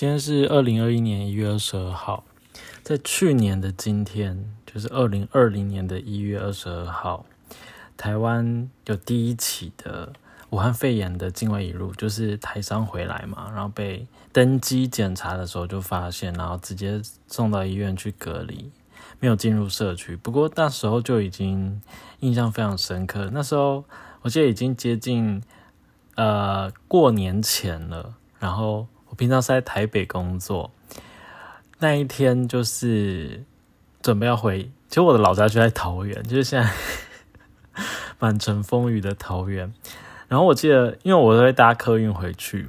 今天是二零二一年一月二十二号，在去年的今天，就是二零二零年的一月二十二号，台湾有第一起的武汉肺炎的境外引入，就是台商回来嘛，然后被登机检查的时候就发现，然后直接送到医院去隔离，没有进入社区。不过那时候就已经印象非常深刻，那时候我记得已经接近呃过年前了，然后。我平常是在台北工作，那一天就是准备要回，其实我的老家就在桃园，就是现在 满城风雨的桃园。然后我记得，因为我都会搭客运回去，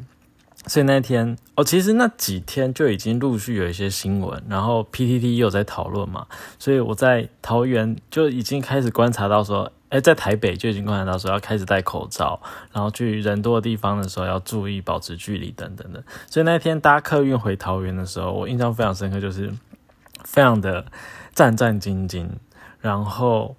所以那天哦，其实那几天就已经陆续有一些新闻，然后 PTT 也有在讨论嘛，所以我在桃园就已经开始观察到说。哎，在台北就已经观察到说要开始戴口罩，然后去人多的地方的时候要注意保持距离等等的。所以那天搭客运回桃园的时候，我印象非常深刻，就是非常的战战兢兢，然后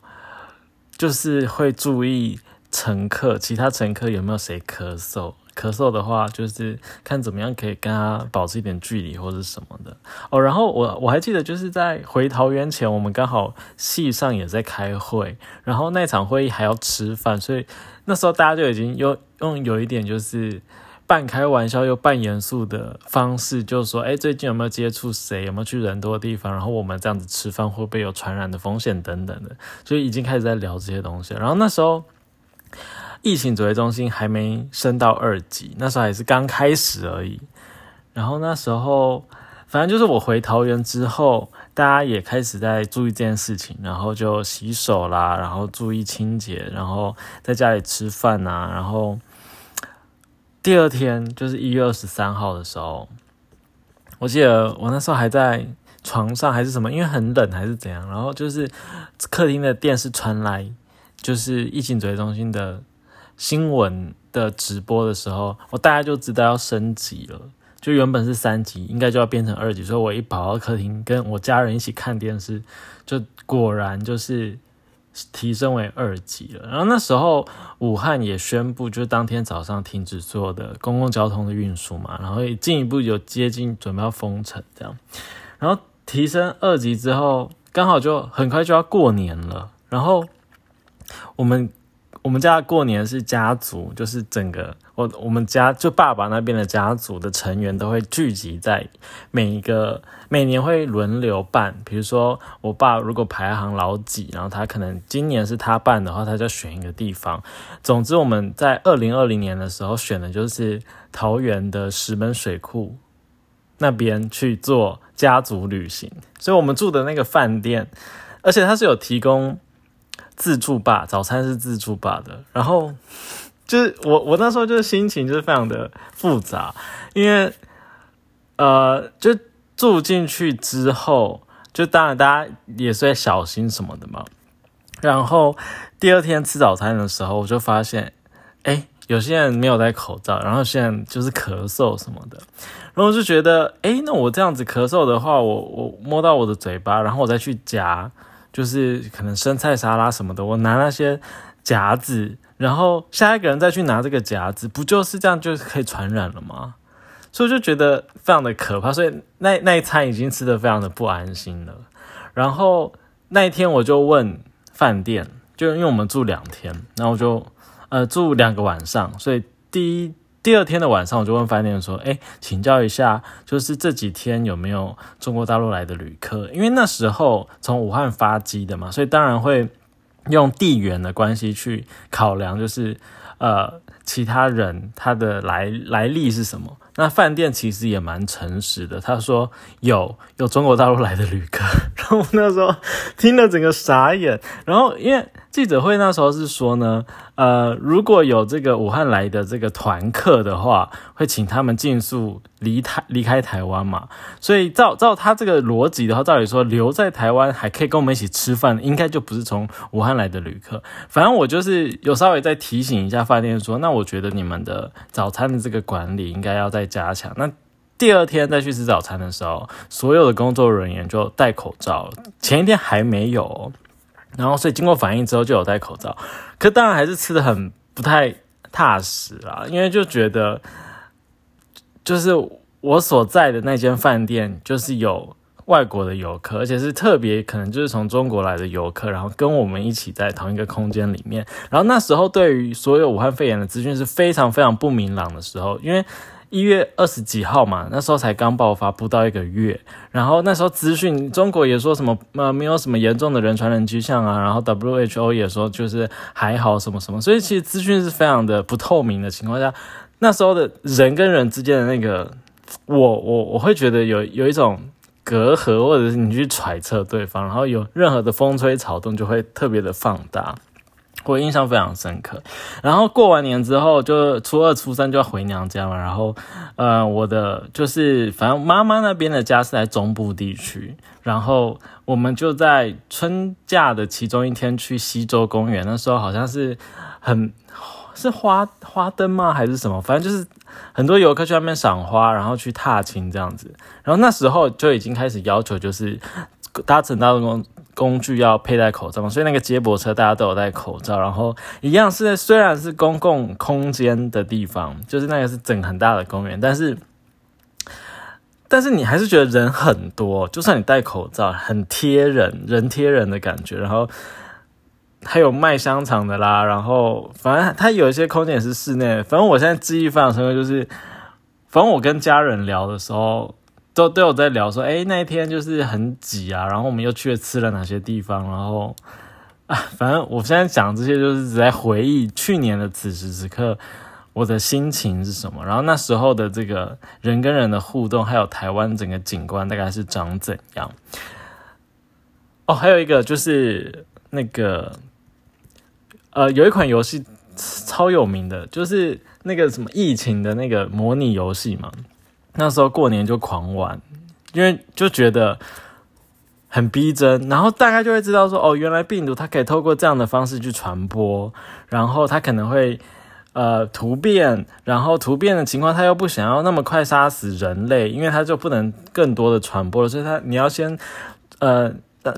就是会注意乘客，其他乘客有没有谁咳嗽。咳嗽的话，就是看怎么样可以跟他保持一点距离或者什么的哦。然后我我还记得，就是在回桃园前，我们刚好系上也在开会，然后那场会议还要吃饭，所以那时候大家就已经用用有一点就是半开玩笑又半严肃的方式，就说：“哎，最近有没有接触谁？有没有去人多的地方？然后我们这样子吃饭会不会有传染的风险等等的？”就已经开始在聊这些东西。然后那时候。疫情指挥中心还没升到二级，那时候还是刚开始而已。然后那时候，反正就是我回桃园之后，大家也开始在注意这件事情，然后就洗手啦，然后注意清洁，然后在家里吃饭呐。然后第二天就是一月二十三号的时候，我记得我那时候还在床上还是什么，因为很冷还是怎样。然后就是客厅的电视传来，就是疫情指挥中心的。新闻的直播的时候，我大概就知道要升级了。就原本是三级，应该就要变成二级。所以我一跑到客厅，跟我家人一起看电视，就果然就是提升为二级了。然后那时候武汉也宣布，就是当天早上停止所有的公共交通的运输嘛，然后进一步有接近准备要封城这样。然后提升二级之后，刚好就很快就要过年了。然后我们。我们家过年是家族，就是整个我我们家就爸爸那边的家族的成员都会聚集在每一个每年会轮流办。比如说我爸如果排行老几，然后他可能今年是他办的话，他就选一个地方。总之我们在二零二零年的时候选的就是桃园的石门水库那边去做家族旅行，所以我们住的那个饭店，而且它是有提供。自助吧，早餐是自助吧的。然后就是我，我那时候就是心情就是非常的复杂，因为呃，就住进去之后，就当然大家也是在小心什么的嘛。然后第二天吃早餐的时候，我就发现，哎，有些人没有戴口罩，然后现在就是咳嗽什么的。然后就觉得，哎，那我这样子咳嗽的话，我我摸到我的嘴巴，然后我再去夹。就是可能生菜沙拉什么的，我拿那些夹子，然后下一个人再去拿这个夹子，不就是这样就可以传染了吗？所以就觉得非常的可怕，所以那那一餐已经吃的非常的不安心了。然后那一天我就问饭店，就因为我们住两天，然后就呃住两个晚上，所以第一。第二天的晚上，我就问饭店说：“哎，请教一下，就是这几天有没有中国大陆来的旅客？因为那时候从武汉发机的嘛，所以当然会用地缘的关系去考量，就是呃，其他人他的来来历是什么。那饭店其实也蛮诚实的，他说有有中国大陆来的旅客，然后那时候听了整个傻眼，然后因为。”记者会那时候是说呢，呃，如果有这个武汉来的这个团客的话，会请他们尽速离台离开台湾嘛。所以照照他这个逻辑的话，照理说留在台湾还可以跟我们一起吃饭，应该就不是从武汉来的旅客。反正我就是有稍微再提醒一下饭店说，那我觉得你们的早餐的这个管理应该要再加强。那第二天再去吃早餐的时候，所有的工作人员就戴口罩，前一天还没有。然后，所以经过反应之后就有戴口罩，可当然还是吃的很不太踏实啦，因为就觉得，就是我所在的那间饭店就是有外国的游客，而且是特别可能就是从中国来的游客，然后跟我们一起在同一个空间里面。然后那时候对于所有武汉肺炎的资讯是非常非常不明朗的时候，因为一月二十几号嘛，那时候才刚爆发不到一个月，然后那时候资讯中国也说什么呃没有什么严重的人传人迹象啊，然后 WHO 也说就是还好什么什么，所以其实资讯是非常的不透明的情况下，那时候的人跟人之间的那个。我我我会觉得有有一种隔阂，或者是你去揣测对方，然后有任何的风吹草动就会特别的放大，我印象非常深刻。然后过完年之后，就初二初三就要回娘家嘛。然后呃，我的就是反正妈妈那边的家是在中部地区，然后我们就在春假的其中一天去西洲公园，那时候好像是很是花花灯吗还是什么，反正就是。很多游客去外面赏花，然后去踏青这样子，然后那时候就已经开始要求，就是搭乘交通工具要佩戴口罩嘛，所以那个接驳车大家都有戴口罩，然后一样是虽然是公共空间的地方，就是那个是整很大的公园，但是但是你还是觉得人很多，就算你戴口罩，很贴人，人贴人的感觉，然后。还有卖香肠的啦，然后反正它有一些空间也是室内。反正我现在记忆非常深刻，就是反正我跟家人聊的时候，都都有在聊说，哎，那一天就是很挤啊，然后我们又去了吃了哪些地方，然后啊，反正我现在讲这些就是在回忆去年的此时此刻我的心情是什么，然后那时候的这个人跟人的互动，还有台湾整个景观大概是长怎样。哦，还有一个就是那个。呃，有一款游戏超有名的，就是那个什么疫情的那个模拟游戏嘛。那时候过年就狂玩，因为就觉得很逼真，然后大概就会知道说，哦，原来病毒它可以透过这样的方式去传播，然后它可能会呃突变，然后突变的情况，它又不想要那么快杀死人类，因为它就不能更多的传播了，所以它你要先呃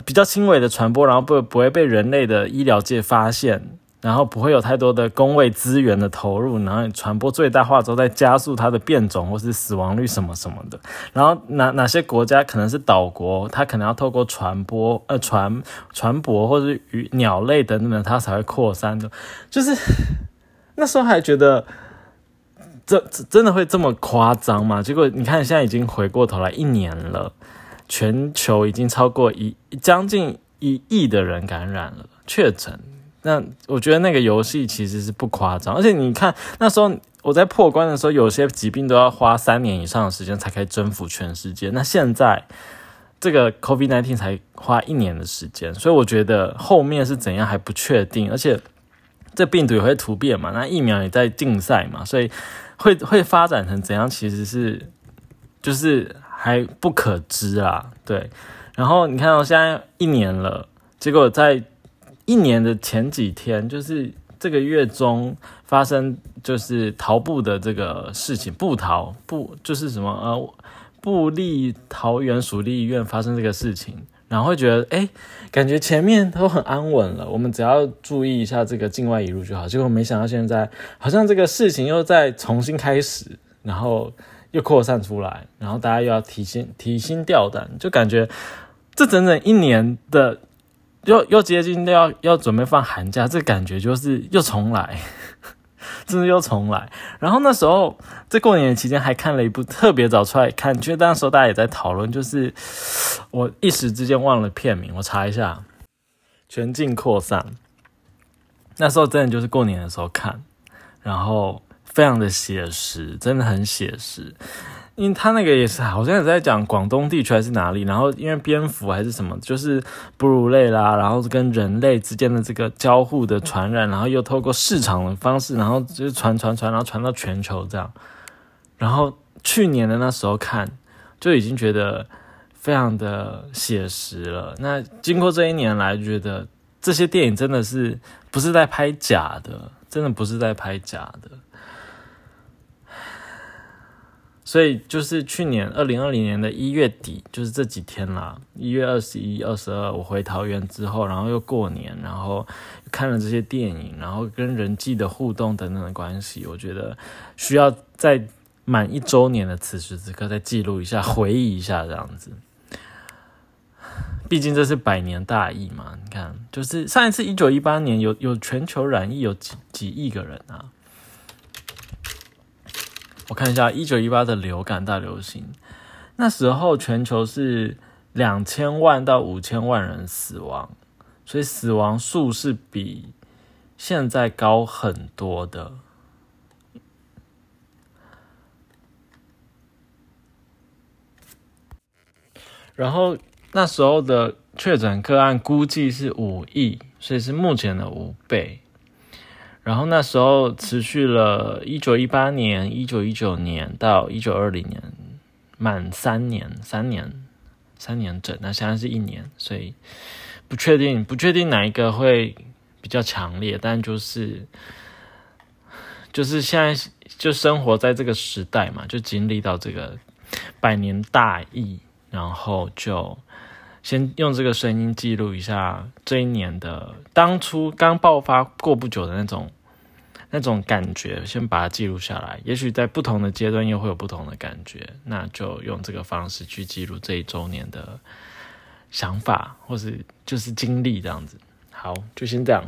比较轻微的传播，然后不不会被人类的医疗界发现。然后不会有太多的工位资源的投入，然后传播最大化之后再加速它的变种或是死亡率什么什么的。然后哪哪些国家可能是岛国，它可能要透过传播呃传传播或者与鸟类等等，它才会扩散的。就是那时候还觉得这真的会这么夸张吗？结果你看现在已经回过头来一年了，全球已经超过一将近一亿的人感染了确诊。那我觉得那个游戏其实是不夸张，而且你看那时候我在破关的时候，有些疾病都要花三年以上的时间才可以征服全世界。那现在这个 COVID nineteen 才花一年的时间，所以我觉得后面是怎样还不确定，而且这病毒也会突变嘛，那疫苗也在竞赛嘛，所以会会发展成怎样，其实是就是还不可知啊。对，然后你看到现在一年了，结果在。一年的前几天，就是这个月中发生，就是桃步的这个事情，布桃布就是什么呃，布利桃园属立医院发生这个事情，然后会觉得哎，感觉前面都很安稳了，我们只要注意一下这个境外引入就好。结果没想到现在好像这个事情又在重新开始，然后又扩散出来，然后大家又要提心提心吊胆，就感觉这整整一年的。又又接近要要准备放寒假，这感觉就是又重来，真的又重来。然后那时候在过年期间还看了一部特别早出来看，其实那时候大家也在讨论，就是我一时之间忘了片名，我查一下《全境扩散》。那时候真的就是过年的时候看，然后非常的写实，真的很写实。因为他那个也是好像也在讲广东地区还是哪里，然后因为蝙蝠还是什么，就是哺乳类啦，然后跟人类之间的这个交互的传染，然后又透过市场的方式，然后就是传传传，然后传到全球这样。然后去年的那时候看，就已经觉得非常的写实了。那经过这一年来，觉得这些电影真的是不是在拍假的，真的不是在拍假的。所以就是去年二零二零年的一月底，就是这几天啦，一月二十一、二十二，我回桃园之后，然后又过年，然后看了这些电影，然后跟人际的互动等等的关系，我觉得需要在满一周年的此时此刻，再记录一下，回忆一下这样子。毕竟这是百年大疫嘛，你看，就是上一次一九一八年有有全球染疫有几几亿个人啊？我看一下一九一八的流感大流行，那时候全球是两千万到五千万人死亡，所以死亡数是比现在高很多的。然后那时候的确诊个案估计是五亿，所以是目前的五倍。然后那时候持续了一九一八年、一九一九年到一九二零年，满三年，三年，三年整。那现在是一年，所以不确定，不确定哪一个会比较强烈，但就是就是现在就生活在这个时代嘛，就经历到这个百年大疫。然后就先用这个声音记录一下这一年的当初刚爆发过不久的那种那种感觉，先把它记录下来。也许在不同的阶段又会有不同的感觉，那就用这个方式去记录这一周年的想法，或是就是经历这样子。好，就先这样。